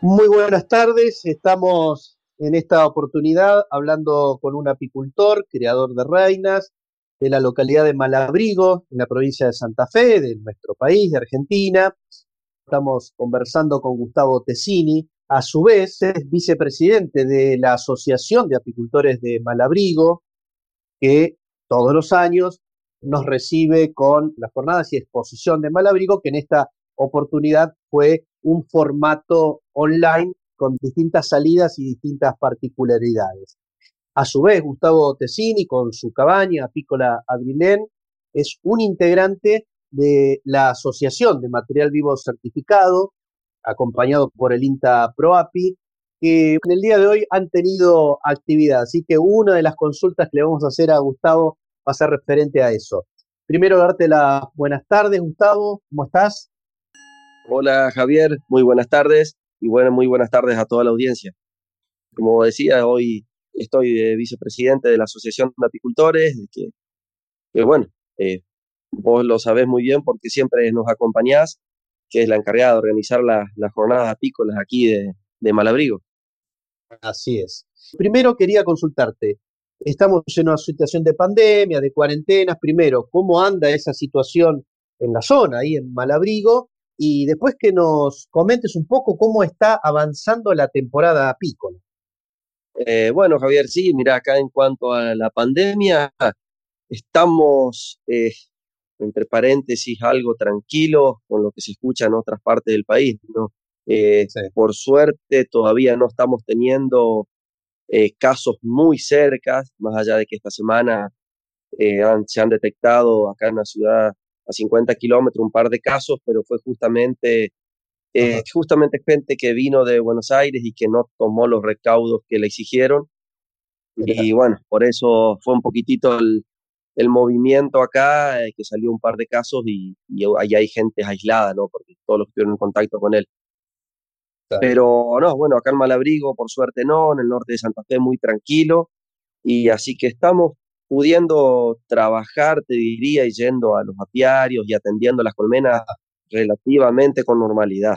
Muy buenas tardes, estamos en esta oportunidad hablando con un apicultor, creador de reinas, de la localidad de Malabrigo, en la provincia de Santa Fe, de nuestro país, de Argentina. Estamos conversando con Gustavo Tessini, a su vez es vicepresidente de la Asociación de Apicultores de Malabrigo, que todos los años nos recibe con las jornadas y exposición de Malabrigo, que en esta oportunidad fue un formato online con distintas salidas y distintas particularidades. A su vez, Gustavo Tessini, con su cabaña Apícola Adrilén, es un integrante de la Asociación de Material Vivo Certificado, acompañado por el INTA ProAPI, que en el día de hoy han tenido actividad. Así que una de las consultas que le vamos a hacer a Gustavo va a ser referente a eso. Primero, darte las buenas tardes, Gustavo. ¿Cómo estás? Hola Javier, muy buenas tardes y bueno, muy buenas tardes a toda la audiencia. Como decía, hoy estoy de vicepresidente de la Asociación de Apicultores, que, bueno, eh, vos lo sabés muy bien porque siempre nos acompañás, que es la encargada de organizar las jornadas apícolas aquí de, de Malabrigo. Así es. Primero quería consultarte, estamos en una situación de pandemia, de cuarentenas. Primero, ¿cómo anda esa situación en la zona, ahí en Malabrigo? y después que nos comentes un poco cómo está avanzando la temporada apícola. Eh, bueno, Javier, sí, mira, acá en cuanto a la pandemia, estamos, eh, entre paréntesis, algo tranquilos con lo que se escucha en otras partes del país. ¿no? Eh, por suerte, todavía no estamos teniendo casos muy cercas, más allá de que esta semana se han detectado acá en la ciudad a 50 kilómetros un par de casos, pero fue justamente, eh, justamente gente que vino de Buenos Aires y que no tomó los recaudos que le exigieron. Y bueno, por eso fue un poquitito el, el movimiento acá, eh, que salió un par de casos y, y, ahí hay gente aislada, ¿no? Porque todos los que estuvieron en contacto con él. Pero no, bueno, acá en Malabrigo, por suerte no, en el norte de Santa Fe muy tranquilo. Y así que estamos pudiendo trabajar, te diría, y yendo a los apiarios y atendiendo las colmenas relativamente con normalidad,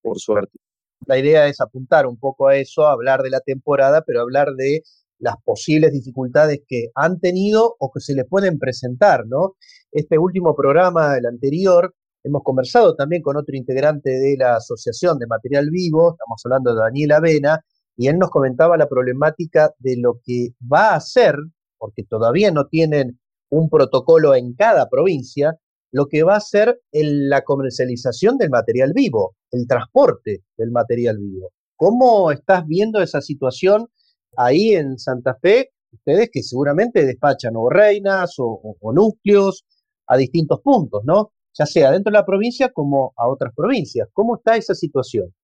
por suerte. La idea es apuntar un poco a eso, hablar de la temporada, pero hablar de las posibles dificultades que han tenido o que se les pueden presentar, ¿no? Este último programa, el anterior, hemos conversado también con otro integrante de la Asociación de Material Vivo, estamos hablando de Daniel Avena, y él nos comentaba la problemática de lo que va a ser porque todavía no tienen un protocolo en cada provincia, lo que va a ser la comercialización del material vivo, el transporte del material vivo. ¿Cómo estás viendo esa situación ahí en Santa Fe? Ustedes que seguramente despachan o reinas o, núcleos a distintos puntos, ¿no? Ya sea dentro de la provincia como a otras provincias. ¿Cómo está esa situación?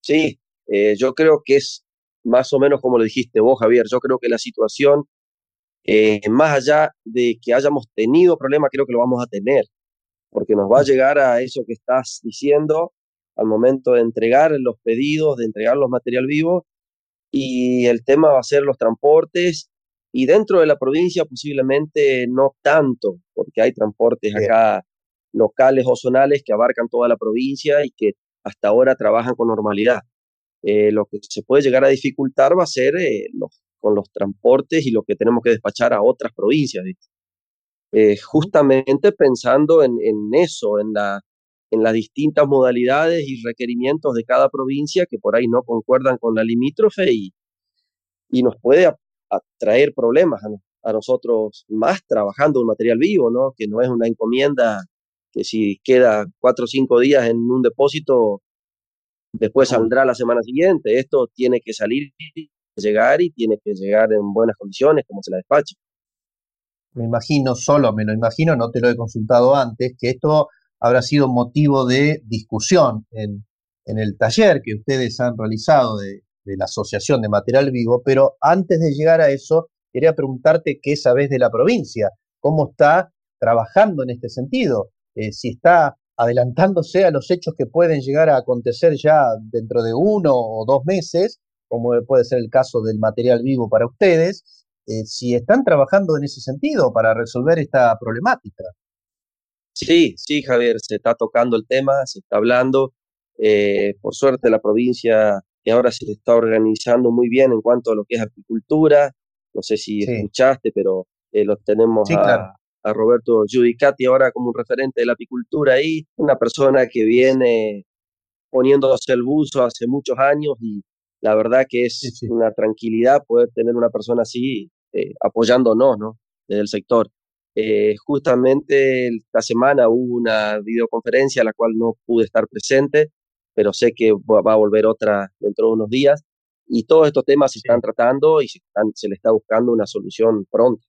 Sí, eh, yo creo que es más o menos como lo dijiste vos, Javier. Yo creo que la situación eh, más allá de que hayamos tenido problemas, creo que lo vamos a tener, porque nos va a llegar a eso que estás diciendo al momento de entregar los pedidos, de entregar los material vivos, y el tema va a ser los transportes, y dentro de la provincia posiblemente no tanto, porque hay transportes acá locales o zonales que abarcan toda la provincia y que hasta ahora trabajan con normalidad. Eh, lo que se puede llegar a dificultar va a ser eh, los con los transportes y lo que tenemos que despachar a otras provincias. Eh, justamente pensando en, eso, en, la, en las distintas modalidades y requerimientos de cada provincia que por ahí no concuerdan con la limítrofe y, y nos puede atraer problemas a, nosotros más trabajando un material vivo, ¿no? que no es una encomienda que si queda cuatro o cinco días en un depósito, después saldrá la semana siguiente. Esto tiene que salir llegar y tiene que llegar en buenas condiciones, como se la despacha. Me imagino, solo me lo imagino, no te lo he consultado antes, que esto habrá sido motivo de discusión en, el taller que ustedes han realizado de, la Asociación de Material Vivo, pero antes de llegar a eso, quería preguntarte qué sabes de la provincia, cómo está trabajando en este sentido, eh, si está adelantándose a los hechos que pueden llegar a acontecer ya dentro de uno o dos meses, como puede ser el caso del material vivo para ustedes, eh, si están trabajando en ese sentido para resolver esta problemática. Sí, sí, Javier, se está tocando el tema, se está hablando. Eh, por suerte la provincia que ahora se está organizando muy bien en cuanto a lo que es agricultura. No sé si escuchaste, pero eh, lo tenemos a, a, Roberto Giudicati ahora como un referente de la apicultura ahí, una persona que viene poniéndose el buzo hace muchos años y la verdad que es una tranquilidad poder tener una persona así eh, apoyándonos, ¿no? Desde el sector. Eh, justamente esta semana hubo una videoconferencia a la cual no pude estar presente, pero sé que va a volver otra dentro de unos días. Y todos estos temas se están tratando y se, se le está buscando una solución pronto.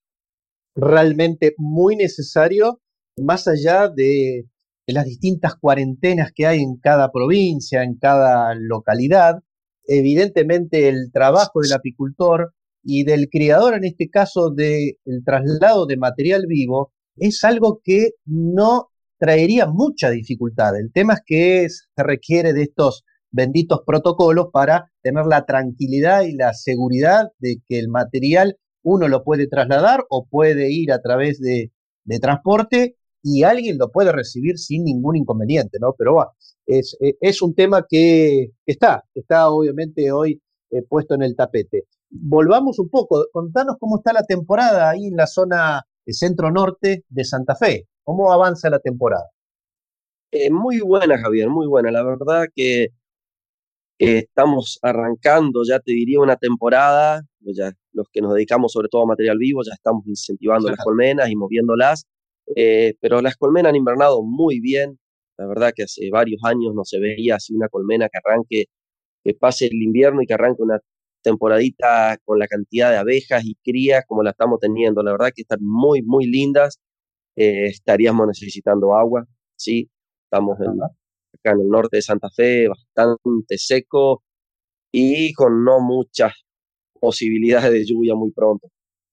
Realmente muy necesario, más allá de, de las distintas cuarentenas que hay en cada provincia, en cada localidad. Evidentemente el trabajo del apicultor y del criador, en este caso del traslado de material vivo, es algo que no traería mucha dificultad. El tema es que se requiere de estos benditos protocolos para tener la tranquilidad y la seguridad de que el material uno lo puede trasladar o puede ir a través de, transporte y alguien lo puede recibir sin ningún inconveniente, ¿no? Pero bueno, es, es un tema que está, está obviamente hoy eh, puesto en el tapete volvamos un poco, contanos cómo está la temporada ahí en la zona centro-norte de Santa Fe, cómo avanza la temporada. Eh, muy buena, Javier, muy buena. La verdad que estamos arrancando, ya te diría, una temporada, pues ya los que nos dedicamos sobre todo a material vivo, ya estamos incentivando las colmenas y moviéndolas, eh, pero las colmenas han invernado muy bien. La verdad que hace varios años no se veía así una colmena que arranque, que pase el invierno y que arranque una temporadita con la cantidad de abejas y crías como la estamos teniendo. La verdad que están muy, muy lindas. Eh, estaríamos necesitando agua, sí. Estamos acá en el norte de Santa Fe, bastante seco y con no muchas posibilidades de lluvia muy pronto.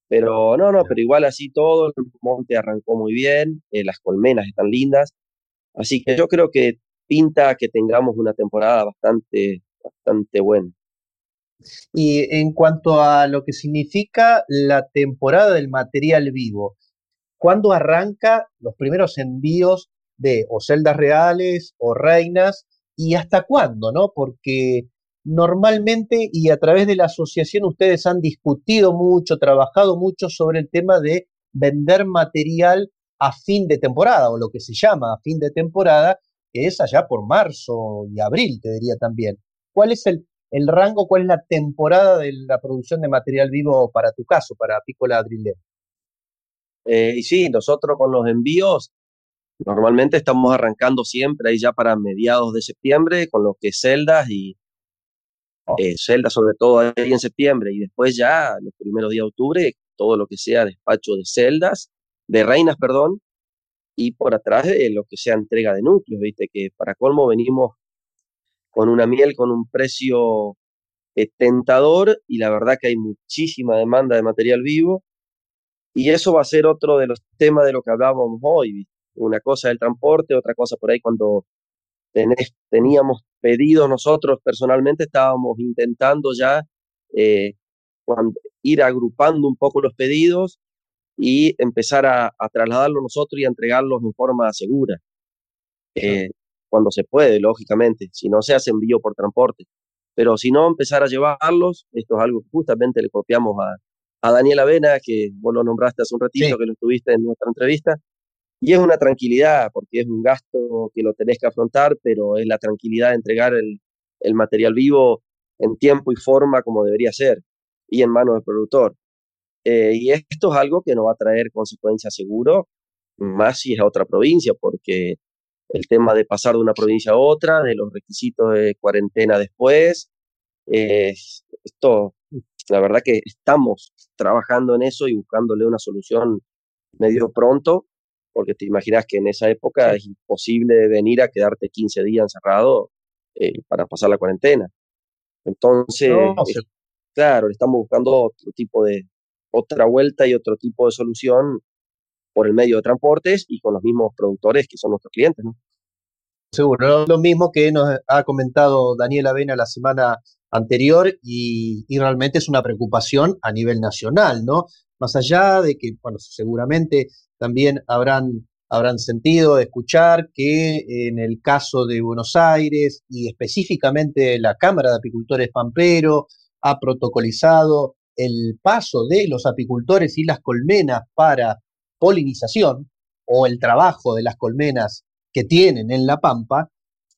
Pero no, no, pero igual así todo, el monte arrancó muy bien, eh, las colmenas están lindas. Así que yo creo que pinta que tengamos una temporada bastante, bastante buena. Y en cuanto a lo que significa la temporada del material vivo, ¿cuándo arranca los primeros envíos de o celdas reales o reinas y hasta cuándo, ¿no? Porque normalmente y a través de la asociación ustedes han discutido mucho, trabajado mucho sobre el tema de vender material a fin de temporada o lo que se llama a fin de temporada, que es allá por marzo y abril, te diría también. ¿Cuál es el el rango, cuál es la temporada de la producción de material vivo para tu caso, para Pícola Adrilé. Eh, y sí, nosotros con los envíos normalmente estamos arrancando siempre ahí ya para mediados de septiembre con lo que es celdas y oh. eh, celdas sobre todo ahí en septiembre y después ya los primeros días de octubre todo lo que sea despacho de celdas, de reinas, perdón, y por atrás de lo que sea entrega de núcleos, viste que para colmo venimos con una miel con un precio eh, tentador y la verdad que hay muchísima demanda de material vivo. Y eso va a ser otro de los temas de lo que hablábamos hoy. Una cosa el transporte, otra cosa por ahí cuando teníamos pedido nosotros personalmente, estábamos intentando ya eh, ir agrupando un poco los pedidos y empezar a, a trasladarlos nosotros y a entregarlos en forma segura. Eh, cuando se puede, lógicamente, si no se hace envío por transporte. Pero si no, empezar a llevarlos, esto es algo que justamente le copiamos a, a Daniel Avena, que vos lo nombraste hace un ratito, que lo estuviste en nuestra entrevista, y es una tranquilidad, porque es un gasto que lo tenés que afrontar, pero es la tranquilidad de entregar el, el material vivo en tiempo y forma como debería ser, y en manos del productor. Eh, y esto es algo que nos va a traer consecuencias seguro, más si es a otra provincia, porque el tema de pasar de una provincia a otra, de los requisitos de cuarentena después. Eh, esto, la verdad que estamos trabajando en eso y buscándole una solución medio pronto, porque te imaginas que en esa época es imposible venir a quedarte 15 días encerrado eh, para pasar la cuarentena. Entonces, claro, estamos buscando otro tipo de, otra vuelta y otro tipo de solución por el medio de transportes y con los mismos productores que son nuestros clientes, ¿no? Seguro, lo mismo que nos ha comentado Daniel Avena la semana anterior y, realmente es una preocupación a nivel nacional, ¿no? Más allá de que, bueno, seguramente también habrán, habrán sentido escuchar que en el caso de Buenos Aires y específicamente la Cámara de Apicultores Pampero ha protocolizado el paso de los apicultores y las colmenas para polinización o el trabajo de las colmenas que tienen en La Pampa,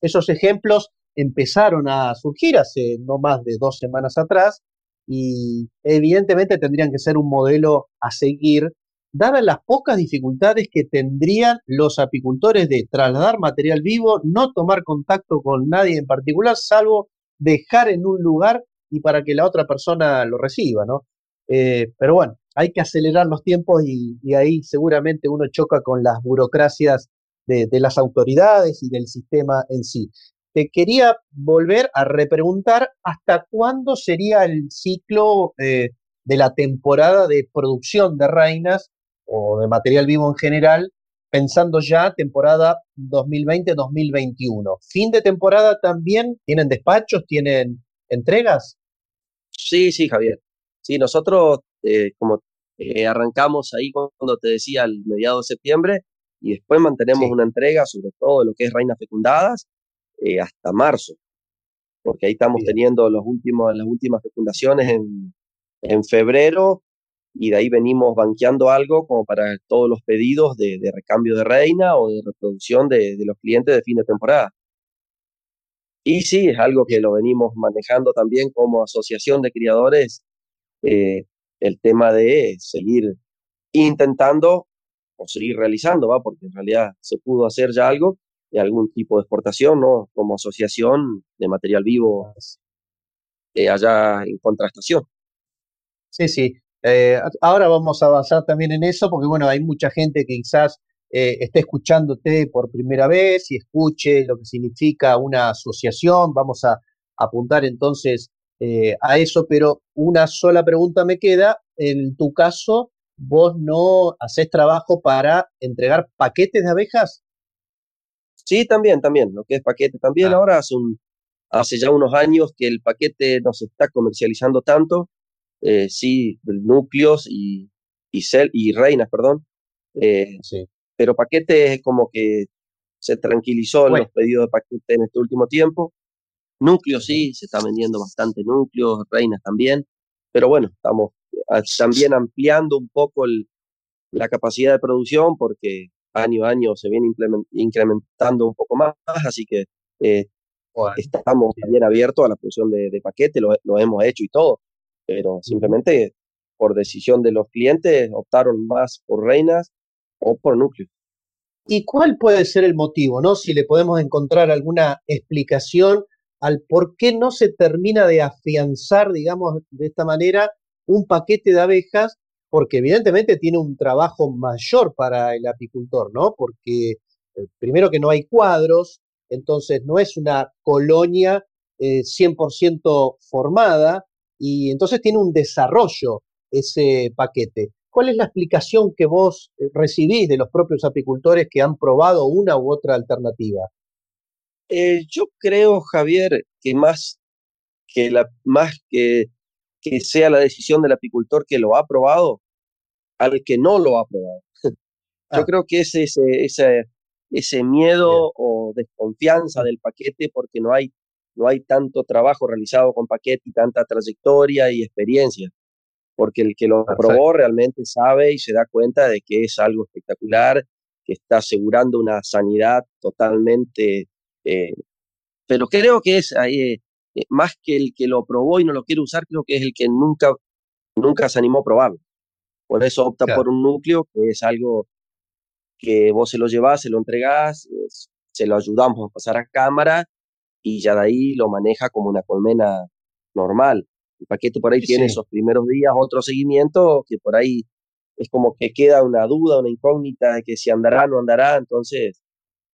esos ejemplos empezaron a surgir hace no más de dos semanas atrás y evidentemente tendrían que ser un modelo a seguir, dadas las pocas dificultades que tendrían los apicultores de trasladar material vivo, no tomar contacto con nadie en particular, salvo dejar en un lugar y para que la otra persona lo reciba, ¿no? Eh, pero bueno, hay que acelerar los tiempos y, ahí seguramente uno choca con las burocracias de, las autoridades y del sistema en sí. Te quería volver a repreguntar hasta cuándo sería el ciclo eh, de la temporada de producción de reinas o de material vivo en general, pensando ya temporada 2020-2021. Fin de temporada también, ¿tienen despachos, tienen entregas? Sí, sí, Javier. Sí, nosotros eh, como eh, arrancamos ahí cuando te decía el mediado de septiembre y después mantenemos una entrega sobre todo lo que es reinas fecundadas eh, hasta marzo, porque ahí estamos teniendo los últimos, las últimas fecundaciones en, en, febrero y de ahí venimos banqueando algo como para todos los pedidos de, de recambio de reina o de reproducción de, de los clientes de fin de temporada. Y sí, es algo que lo venimos manejando también como asociación de criadores, eh, el tema de seguir intentando o seguir realizando, ¿va? Porque en realidad se pudo hacer ya algo de algún tipo de exportación, ¿no? Como asociación de material vivo eh, allá en contrastación. Sí, sí. Eh, ahora vamos a avanzar también en eso, porque bueno, hay mucha gente que quizás eh, esté escuchándote por primera vez y escuche lo que significa una asociación. Vamos a apuntar entonces eh, a eso, pero una sola pregunta me queda. En tu caso, ¿vos no haces trabajo para entregar paquetes de abejas? Sí, también, también, lo que es paquete también. Ah. Ahora hace, un, hace ya unos años que el paquete no se está comercializando tanto. Eh, sí, núcleos y, y, cel, y reinas, perdón. Eh, sí pero paquete es como que se tranquilizó en los pedidos de paquete en este último tiempo. Núcleos sí, se está vendiendo bastante núcleos, reinas también, pero bueno, estamos ah, también ampliando un poco la capacidad de producción porque año a año se viene incrementando un poco más, así que eh, estamos bien abiertos a la producción de, de paquete, lo, lo, hemos hecho y todo, pero simplemente por decisión de los clientes optaron más por reinas o por núcleo. ¿Y cuál puede ser el motivo, no? Si le podemos encontrar alguna explicación al por qué no se termina de afianzar, digamos, de esta manera, un paquete de abejas, porque evidentemente tiene un trabajo mayor para el apicultor, ¿no? Porque eh, primero que no hay cuadros, entonces no es una colonia 100% eh, formada, y entonces tiene un desarrollo ese paquete. ¿Cuál es la explicación que vos eh, recibís de los propios apicultores que han probado una u otra alternativa? Eh, yo creo, Javier, que más que, la, más que, que sea la decisión del apicultor que lo ha probado, al que no lo ha probado. Yo ah. creo que es ese, ese, ese miedo o desconfianza del paquete porque no hay, no hay tanto trabajo realizado con paquete y tanta trayectoria y experiencia porque el que lo probó realmente sabe y se da cuenta de que es algo espectacular, que está asegurando una sanidad totalmente, eh, pero creo que es eh, eh, más que el que lo probó y no lo quiere usar, creo que es el que nunca, nunca se animó a probarlo. Por eso opta por un núcleo, que es algo que vos se lo llevás, se lo entregás, se lo ayudamos a pasar a cámara y ya de ahí lo maneja como una colmena normal. El paquete por ahí tiene esos primeros días otro seguimiento que por ahí es como que queda una duda, una incógnita de que si andará o no andará. Entonces,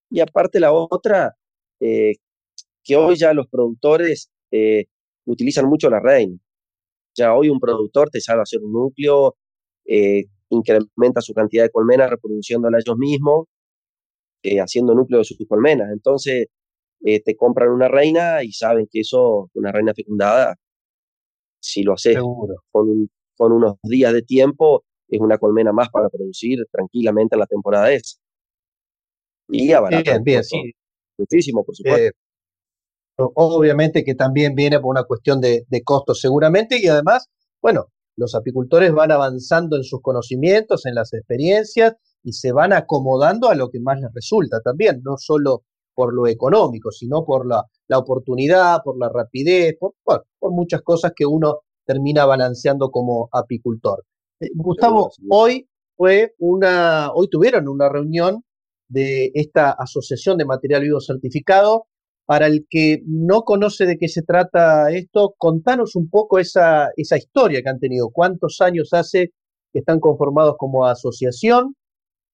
y aparte la otra, eh, que hoy ya los productores eh, utilizan mucho la reina. Ya hoy un productor te sabe hacer un núcleo, eh, incrementa su cantidad de colmenas reproduciéndola ellos mismos haciendo núcleo de sus colmenas. Entonces, te compran una reina y saben que eso, una reina fecundada, si lo haces con, con, unos días de tiempo, es una colmena más para producir tranquilamente en la temporada es. Y abarata bien, sí. Muchísimo, por supuesto. obviamente que también viene por una cuestión de, de costos seguramente y además, bueno, los apicultores van avanzando en sus conocimientos, en las experiencias y se van acomodando a lo que más les resulta también, no solo por lo económico, sino por la, oportunidad, por la rapidez, por, por muchas cosas que uno termina balanceando como apicultor. Eh, Gustavo, hoy fue una, hoy tuvieron una reunión de esta Asociación de Material Vivo Certificado. Para el que no conoce de qué se trata esto, contanos un poco esa, esa historia que han tenido. ¿Cuántos años hace que están conformados como asociación?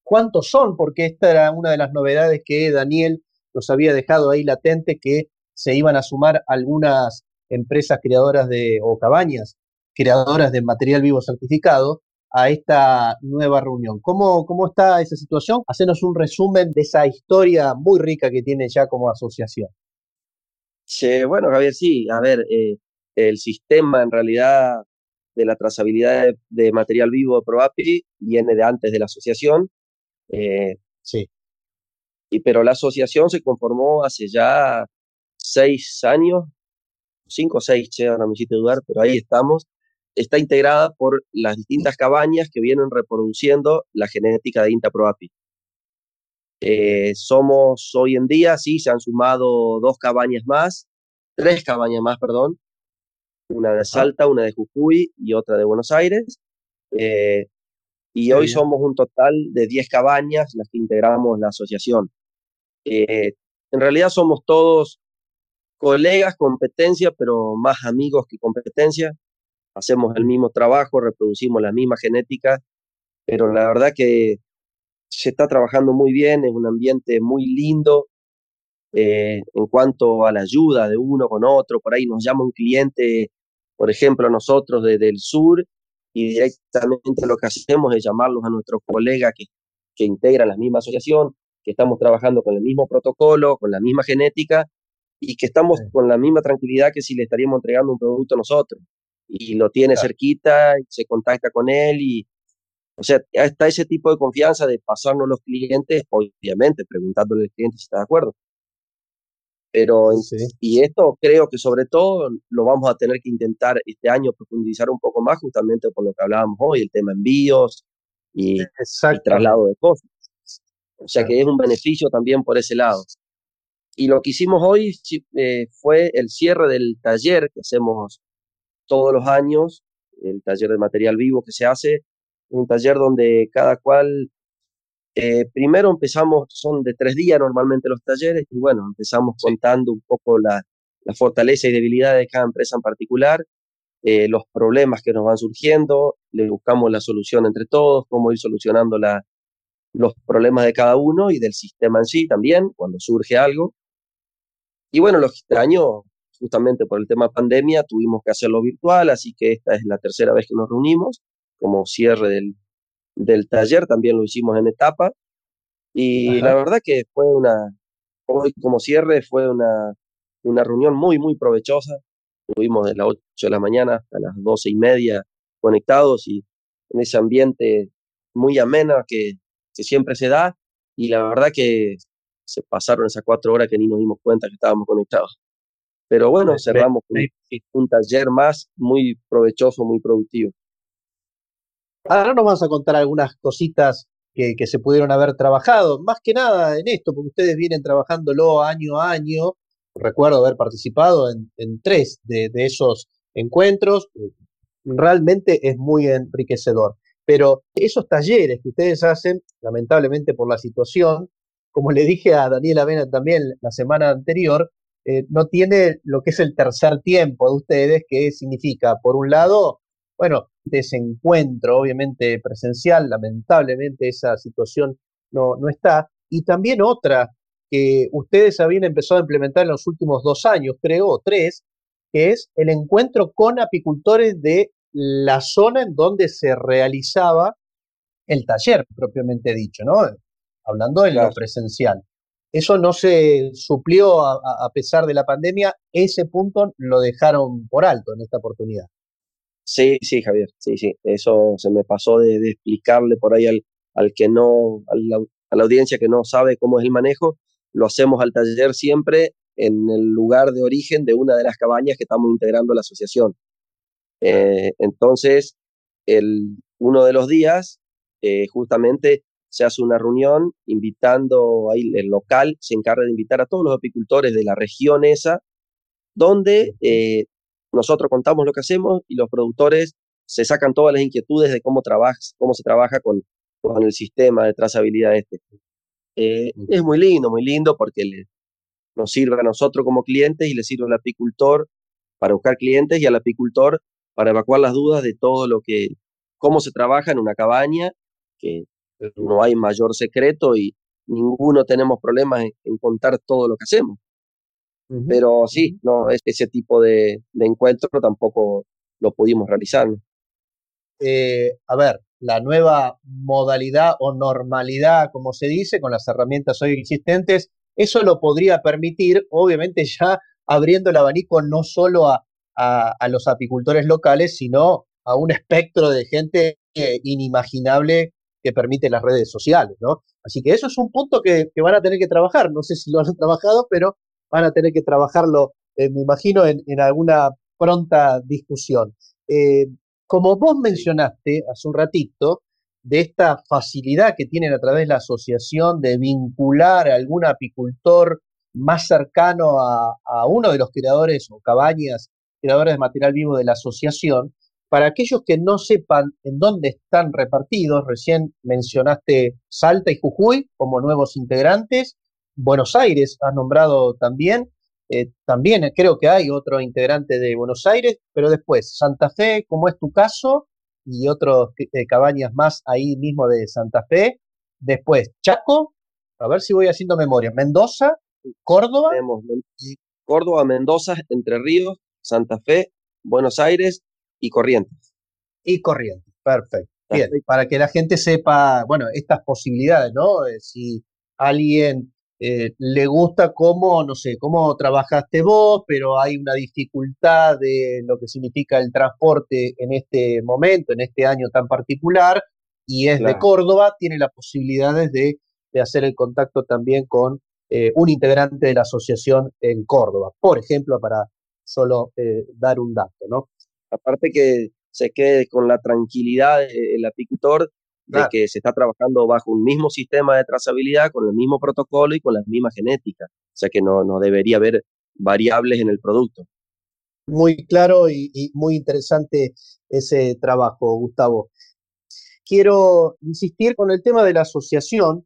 ¿Cuántos son? Porque esta era una de las novedades que Daniel nos había dejado ahí latente, que se iban a sumar algunas empresas creadoras de, o cabañas creadoras de material vivo certificado a esta nueva reunión. ¿Cómo, cómo está esa situación? Hacenos un resumen de esa historia muy rica que tiene ya como asociación. Sí, bueno, Javier, sí, a ver, eh, el sistema en realidad de la trazabilidad de, material vivo de ProAPI viene de antes de la asociación. Eh, sí. Y, pero la asociación se conformó hace ya seis años, cinco o seis, che, ahora me hiciste dudar, pero ahí estamos está integrada por las distintas cabañas que vienen reproduciendo la genética de INTA ProAPI. Eh, somos hoy en día, sí, se han sumado dos cabañas más, tres cabañas más, perdón, una de Salta, una de Jujuy y otra de Buenos Aires. Eh, y hoy somos un total de 10 cabañas las que integramos la asociación. Eh, en realidad somos todos colegas, competencia, pero más amigos que competencia hacemos el mismo trabajo, reproducimos la misma genética, pero la verdad que se está trabajando muy bien, es un ambiente muy lindo eh, en cuanto a la ayuda de uno con otro, por ahí nos llama un cliente, por ejemplo, nosotros desde el sur, y directamente lo que hacemos es llamarlos a nuestros colegas que, que integran la misma asociación, que estamos trabajando con el mismo protocolo, con la misma genética, y que estamos con la misma tranquilidad que si le estaríamos entregando un producto a nosotros y lo tiene cerquita, y se contacta con él y, o sea, está ese tipo de confianza de pasarnos los clientes, obviamente, preguntándole al cliente si está de acuerdo. Pero, y esto creo que sobre todo lo vamos a tener que intentar este año profundizar un poco más, justamente por lo que hablábamos hoy, el tema envíos y, traslado de cosas. O sea que es un beneficio también por ese lado. Y lo que hicimos hoy eh, fue el cierre del taller que hacemos todos los años, el taller de material vivo que se hace, un taller donde cada cual, eh, primero empezamos, son de tres días normalmente los talleres, y bueno, empezamos contando un poco la, la fortaleza y debilidad de cada empresa en particular, eh, los problemas que nos van surgiendo, le buscamos la solución entre todos, cómo ir solucionando la, los problemas de cada uno y del sistema en sí también, cuando surge algo. Y bueno, los este año justamente por el tema pandemia tuvimos que hacerlo virtual, así que esta es la tercera vez que nos reunimos como cierre del, del taller, también lo hicimos en etapa. Y la verdad que fue una, hoy como cierre fue una, una reunión muy, muy provechosa. Estuvimos de las 8 de la mañana hasta las 12 y media conectados y en ese ambiente muy amena que, que siempre se da. Y la verdad que se pasaron esas cuatro horas que ni nos dimos cuenta que estábamos conectados. Pero bueno, cerramos con un taller más muy provechoso, muy productivo. Ahora nos vamos a contar algunas cositas que, se pudieron haber trabajado, más que nada en esto, porque ustedes vienen trabajándolo año a año. Recuerdo haber participado en, tres de, esos encuentros. Realmente es muy enriquecedor. Pero esos talleres que ustedes hacen, lamentablemente por la situación, como le dije a Daniel Avena también la semana anterior, eh, no tiene lo que es el tercer tiempo de ustedes, que significa, por un lado, bueno, desencuentro obviamente presencial, lamentablemente esa situación no, no está, y también otra que ustedes habían empezado a implementar en los últimos dos años, creo, o tres, que es el encuentro con apicultores de la zona en donde se realizaba el taller, propiamente dicho, ¿no? hablando en lo presencial. Eso no se suplió a, pesar de la pandemia, ese punto lo dejaron por alto en esta oportunidad. Sí, sí, Javier, sí, sí, eso se me pasó de, explicarle por ahí al, al que no, a la, audiencia que no sabe cómo es el manejo, lo hacemos al taller siempre en el lugar de origen de una de las cabañas que estamos integrando la asociación. Eh, entonces, el, uno de los días, eh, justamente se hace una reunión invitando, ahí el local se encarga de invitar a todos los apicultores de la región esa, donde eh, nosotros contamos lo que hacemos y los productores se sacan todas las inquietudes de cómo, trabaja, cómo se trabaja con, con el sistema de trazabilidad este. Eh, es muy lindo, muy lindo porque nos sirve a nosotros como clientes y le sirve al apicultor para buscar clientes y al apicultor para evacuar las dudas de todo lo que, cómo se trabaja en una cabaña, que no hay mayor secreto y ninguno tenemos problemas en, contar todo lo que hacemos. Pero sí, no, ese tipo de, encuentro tampoco lo pudimos realizar. Eh, a ver, la nueva modalidad o normalidad, como se dice, con las herramientas hoy existentes, eso lo podría permitir, obviamente ya abriendo el abanico no solo a, a, los apicultores locales, sino a un espectro de gente eh, inimaginable que permite las redes sociales, ¿no? Así que eso es un punto que, van a tener que trabajar. No sé si lo han trabajado, pero van a tener que trabajarlo, eh, me imagino, en, alguna pronta discusión. Eh, como vos mencionaste hace un ratito, de esta facilidad que tienen a través de la asociación de vincular a algún apicultor más cercano a, a uno de los creadores o cabañas, creadores de material vivo de la asociación, para aquellos que no sepan en dónde están repartidos, recién mencionaste Salta y Jujuy como nuevos integrantes, Buenos Aires has nombrado también, eh, también creo que hay otro integrante de Buenos Aires, pero después Santa Fe, como es tu caso, y otros eh, cabañas más ahí mismo de Santa Fe, después Chaco, a ver si voy haciendo memoria, Mendoza, Córdoba. Córdoba, Mendoza, Entre Ríos, Santa Fe, Buenos Aires y Corrientes. Y Corrientes, perfecto. Bien, para que la gente sepa, bueno, estas posibilidades, ¿no? Eh, si alguien eh, le gusta cómo, no sé, cómo trabajaste vos, pero hay una dificultad de lo que significa el transporte en este momento, en este año tan particular, y es de Córdoba, tiene las posibilidades de, hacer el contacto también con eh, un integrante de la asociación en Córdoba, por ejemplo, para solo dar un dato, ¿no? Aparte que se quede con la tranquilidad del apicultor de que se está trabajando bajo un mismo sistema de trazabilidad, con el mismo protocolo y con la misma genética. O sea que no, no debería haber variables en el producto. Muy claro y, muy interesante ese trabajo, Gustavo. Quiero insistir con el tema de la asociación,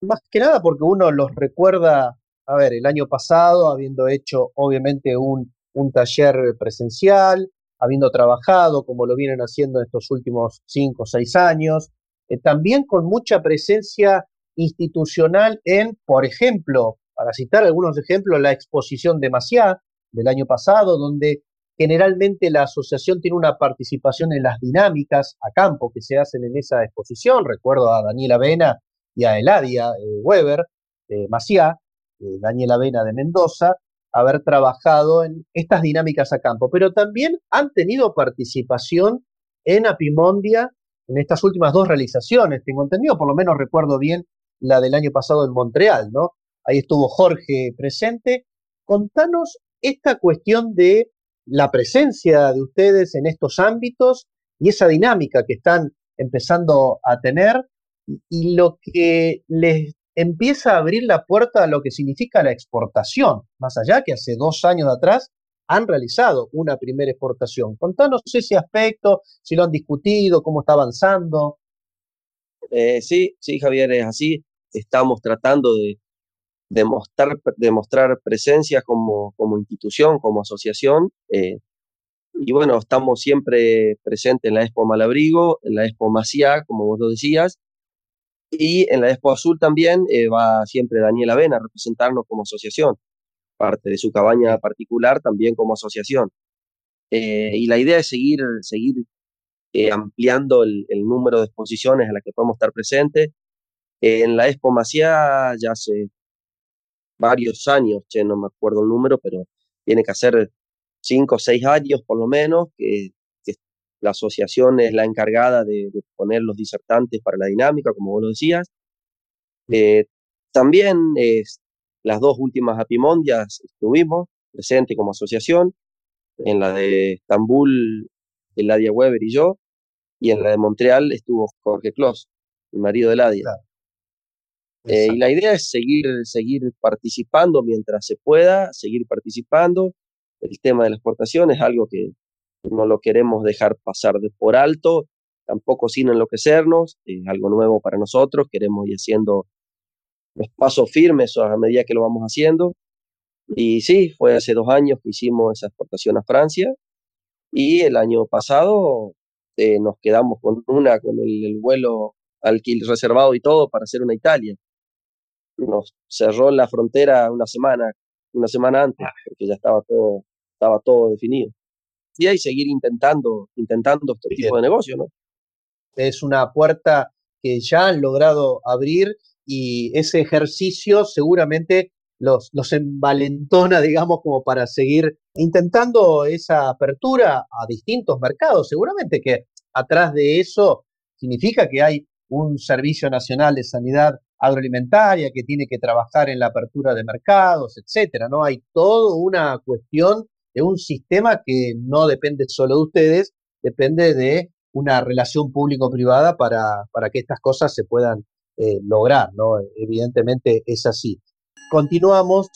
más que nada porque uno los recuerda, a ver, el año pasado, habiendo hecho obviamente un, un taller presencial, habiendo trabajado como lo vienen haciendo en estos últimos cinco o seis años, eh, también con mucha presencia institucional en, por ejemplo, para citar algunos ejemplos, la exposición de Maciá del año pasado, donde generalmente la asociación tiene una participación en las dinámicas a campo que se hacen en esa exposición. Recuerdo a Daniela Vena y a Eladia eh, Weber de Maciá, eh, Daniela Vena de Mendoza, haber trabajado en estas dinámicas a campo, pero también han tenido participación en Apimondia en estas últimas dos realizaciones, tengo entendido, por lo menos recuerdo bien la del año pasado en Montreal, ¿no? Ahí estuvo Jorge presente. Contanos esta cuestión de la presencia de ustedes en estos ámbitos y esa dinámica que están empezando a tener y lo que les empieza a abrir la puerta a lo que significa la exportación, más allá que hace dos años atrás han realizado una primera exportación. Contanos ese aspecto, si lo han discutido, cómo está avanzando. Eh, sí, sí, Javier, es así. Estamos tratando de demostrar, presencia como, como institución, como asociación. Eh, y bueno, estamos siempre presentes en la Expo Malabrigo, en la Expo Maciá, como vos lo decías, y en la Expo Azul también eh, va siempre Daniela Avena a representarnos como asociación, parte de su cabaña particular también como asociación. Eh, y la idea es seguir, seguir eh, ampliando el, número de exposiciones en las que podemos estar presentes. En la Expo Maciá ya hace varios años, che, no me acuerdo el número, pero tiene que hacer cinco o seis años por lo menos, que, la asociación es la encargada de, poner los disertantes para la dinámica, como vos lo decías. Eh, también las dos últimas Apimondias estuvimos presentes como asociación, en la de Estambul, Eladia Weber y yo, y en la de Montreal estuvo Jorge Kloss, el marido de Eladia. Eh, y la idea es seguir, seguir participando mientras se pueda, seguir participando. El tema de la exportación es algo que no lo queremos dejar pasar de por alto, tampoco sin enloquecernos, es algo nuevo para nosotros, queremos ir haciendo los pasos firmes a medida que lo vamos haciendo. Y sí, fue hace dos años que hicimos esa exportación a Francia y el año pasado eh, nos quedamos con una, con el, el vuelo alquil reservado y todo para hacer una Italia nos cerró la frontera una semana, una semana antes, ah. porque ya estaba todo, estaba todo definido. Y seguir intentando, intentando este tipo de negocio, ¿no? Es una puerta que ya han logrado abrir y ese ejercicio seguramente los, los envalentona, digamos, como para seguir intentando esa apertura a distintos mercados. Seguramente que atrás de eso significa que hay un Servicio Nacional de Sanidad agroalimentaria que tiene que trabajar en la apertura de mercados, etcétera, ¿no? Hay toda una cuestión de un sistema que no depende solo de ustedes, depende de una relación público-privada para, para, que estas cosas se puedan eh, lograr, ¿no? Evidentemente es así. Continuamos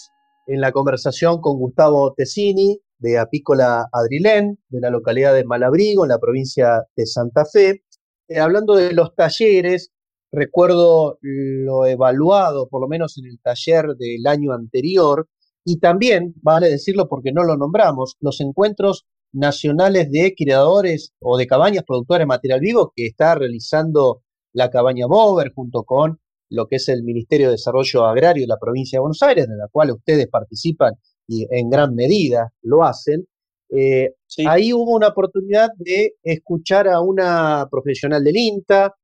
en la conversación con Gustavo Tessini, de Apícola Adrilén, de la localidad de Malabrigo, en la provincia de Santa Fe, eh, hablando de los talleres recuerdo lo evaluado, por lo menos en el taller del año anterior, y también, vale decirlo porque no lo nombramos, los encuentros nacionales de criadores o de cabañas productoras de material vivo que está realizando la cabaña Bover junto con lo que es el Ministerio de Desarrollo Agrario de la provincia de Buenos Aires, en la cual ustedes participan y en gran medida lo hacen. Eh, ahí hubo una oportunidad de escuchar a una profesional del INTA,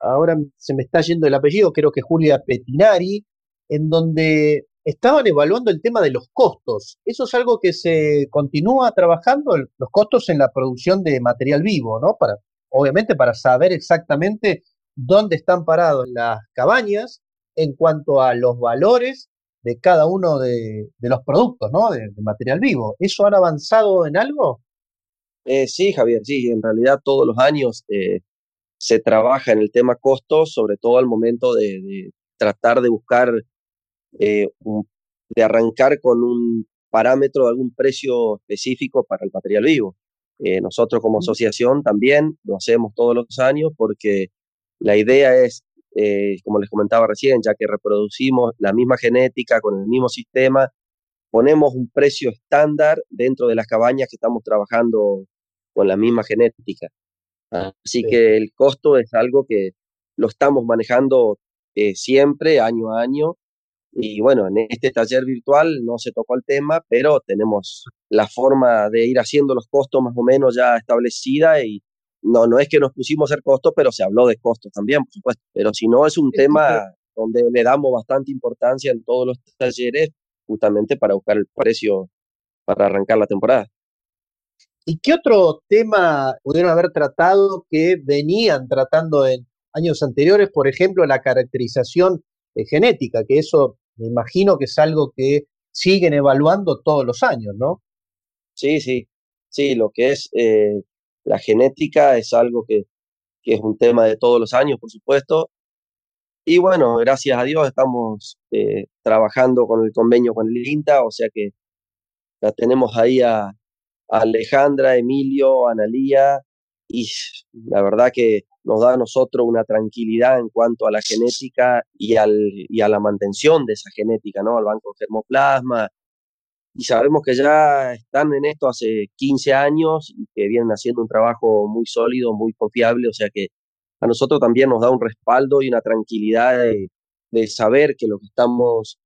ahora se me está yendo el apellido, creo que Julia Petinari, en donde estaban evaluando el tema de los costos. Eso es algo que se continúa trabajando, los costos en la producción de material vivo, ¿no? Para, obviamente para saber exactamente dónde están parados las cabañas en cuanto a los valores de cada uno de, los productos, ¿no? De, material vivo. ¿Eso han avanzado en algo? Eh, sí, Javier, sí, en realidad todos los años eh, se trabaja en el tema costos, sobre todo al momento de, tratar de buscar, eh, de arrancar con un parámetro de algún precio específico para el material vivo. Eh, nosotros como asociación también lo hacemos todos los años porque la idea es, eh, como les comentaba recién, ya que reproducimos la misma genética con el mismo sistema, ponemos un precio estándar dentro de las cabañas que estamos trabajando con la misma genética. Así que el costo es algo que lo estamos manejando eh, siempre, año a año. Y bueno, en este taller virtual no se tocó el tema, pero tenemos la forma de ir haciendo los costos más o menos ya establecida y no, no es que nos pusimos a hacer costos, pero se habló de costos también, por supuesto. Pero si no, es un tema donde le damos bastante importancia en todos los talleres, justamente para buscar el precio para arrancar la temporada. ¿Y qué otro tema pudieron haber tratado que venían tratando en años anteriores? Por ejemplo, la caracterización genética, que eso me imagino que es algo que siguen evaluando todos los años, ¿no? Sí, sí, sí, lo que es eh, la genética es algo que, es un tema de todos los años, por supuesto. Y bueno, gracias a Dios estamos eh, trabajando con el convenio con el INTA, o sea que la tenemos ahí a, Alejandra, Emilio, Analía, y la verdad que nos da a nosotros una tranquilidad en cuanto a la genética y, al, y a la mantención de esa genética, ¿no? Al banco de germoplasma. Y sabemos que ya están en esto hace 15 años y que vienen haciendo un trabajo muy sólido, muy confiable, o sea que a nosotros también nos da un respaldo y una tranquilidad de, saber que lo que estamos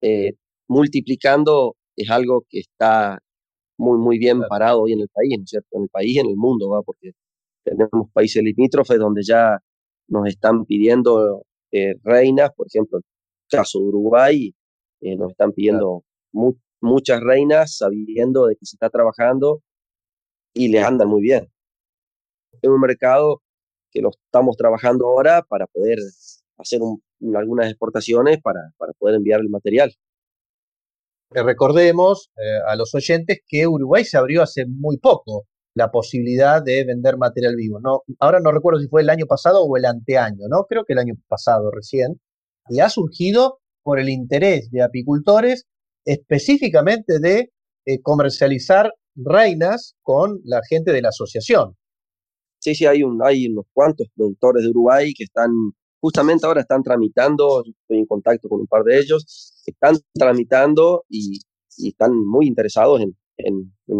eh, multiplicando es algo que está muy, muy bien parado hoy en el país, ¿no es cierto? En el país y en el mundo, ¿va? Porque tenemos países limítrofes donde ya nos están pidiendo eh, reinas, por ejemplo, el caso de Uruguay, eh, nos están pidiendo muchas reinas sabiendo de que se está trabajando y les andan muy bien. Es un mercado que lo estamos trabajando ahora para poder hacer algunas exportaciones para, para, poder enviar el material. Recordemos a los oyentes que Uruguay se abrió hace muy poco la posibilidad de vender material vivo. No, ahora no recuerdo si fue el año pasado o el anteaño, ¿no? Creo que el año pasado recién. Y ha surgido por el interés de apicultores específicamente de eh, comercializar reinas con la gente de la asociación. Sí, sí, hay, un, hay unos cuantos productores de Uruguay que están, justamente ahora están tramitando, estoy en contacto con un par de ellos, están tramitando y están muy interesados en,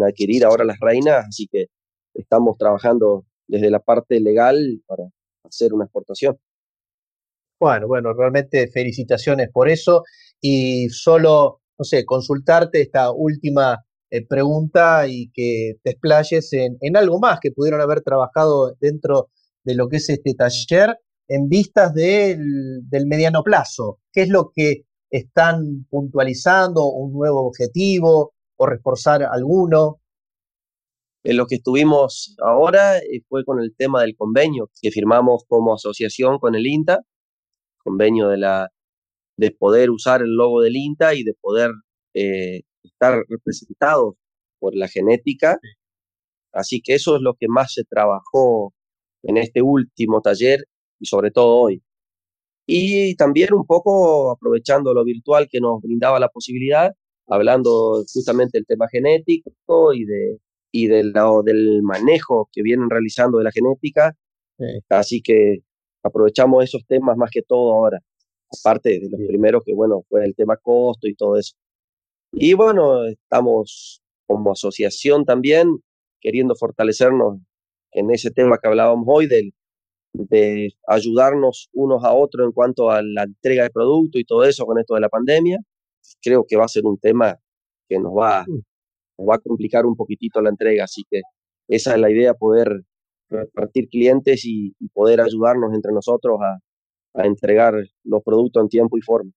adquirir ahora las reinas, así que estamos trabajando desde la parte legal para hacer una exportación. Bueno, bueno, realmente felicitaciones por eso y solo, no sé, consultarte esta última eh, pregunta y que te explayes en, en, algo más que pudieron haber trabajado dentro de lo que es este taller en vistas del, del mediano plazo. ¿Qué es lo que están puntualizando? ¿Un nuevo objetivo? o reforzar alguno? En lo que estuvimos ahora eh, fue con el tema del convenio que firmamos como asociación con el INTA, convenio de, la, de poder usar el logo del INTA y de poder eh, estar representados por la genética. Así que eso es lo que más se trabajó en este último taller y sobre todo hoy. Y también un poco aprovechando lo virtual que nos brindaba la posibilidad, hablando justamente del tema genético y, de, y del manejo que vienen realizando de la genética. Así que aprovechamos esos temas más que todo ahora, aparte de los primeros que, bueno, fue el tema costo y todo eso. Y bueno, estamos como asociación también queriendo fortalecernos en ese tema que hablábamos hoy, del, de ayudarnos unos a otros en cuanto a la entrega de producto y todo eso con esto de la pandemia creo que va a ser un tema que nos va, mm. nos va a complicar un poquitito la entrega, así que esa es la idea, poder repartir clientes y, poder ayudarnos entre nosotros a, a entregar los productos en tiempo y forma.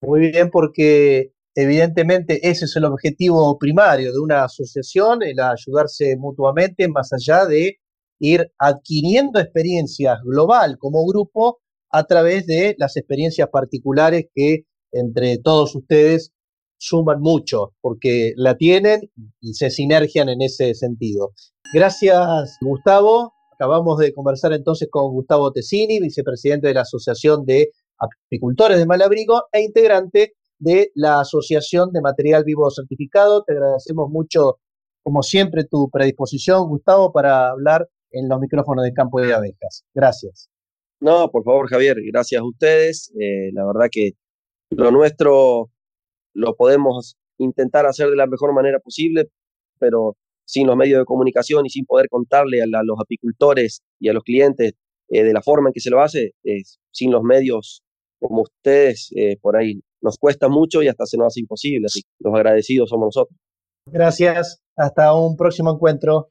Muy bien, porque evidentemente ese es el objetivo primario de una asociación, el ayudarse mutuamente, más allá de ir adquiriendo experiencias global como grupo a través de las experiencias particulares que entre todos ustedes suman mucho porque la tienen y se sinergian en ese sentido. Gracias, Gustavo. Acabamos de conversar entonces con Gustavo Tessini, vicepresidente de la Asociación de Apicultores de Malabrigo e integrante de la Asociación de Material Vivo Certificado. Te agradecemos mucho, como siempre, tu predisposición, Gustavo, para hablar en los micrófonos de Campo de Abejas. Gracias. No, por favor, Javier, gracias a ustedes. Eh, la verdad que lo nuestro lo podemos intentar hacer de la mejor manera posible, pero sin los medios de comunicación y sin poder contarle a, los apicultores y a los clientes eh, de la forma en que se lo hace, sin los medios como ustedes, eh, por ahí nos cuesta mucho y hasta se nos hace imposible. Así que los agradecidos somos nosotros. Gracias. Hasta un próximo encuentro.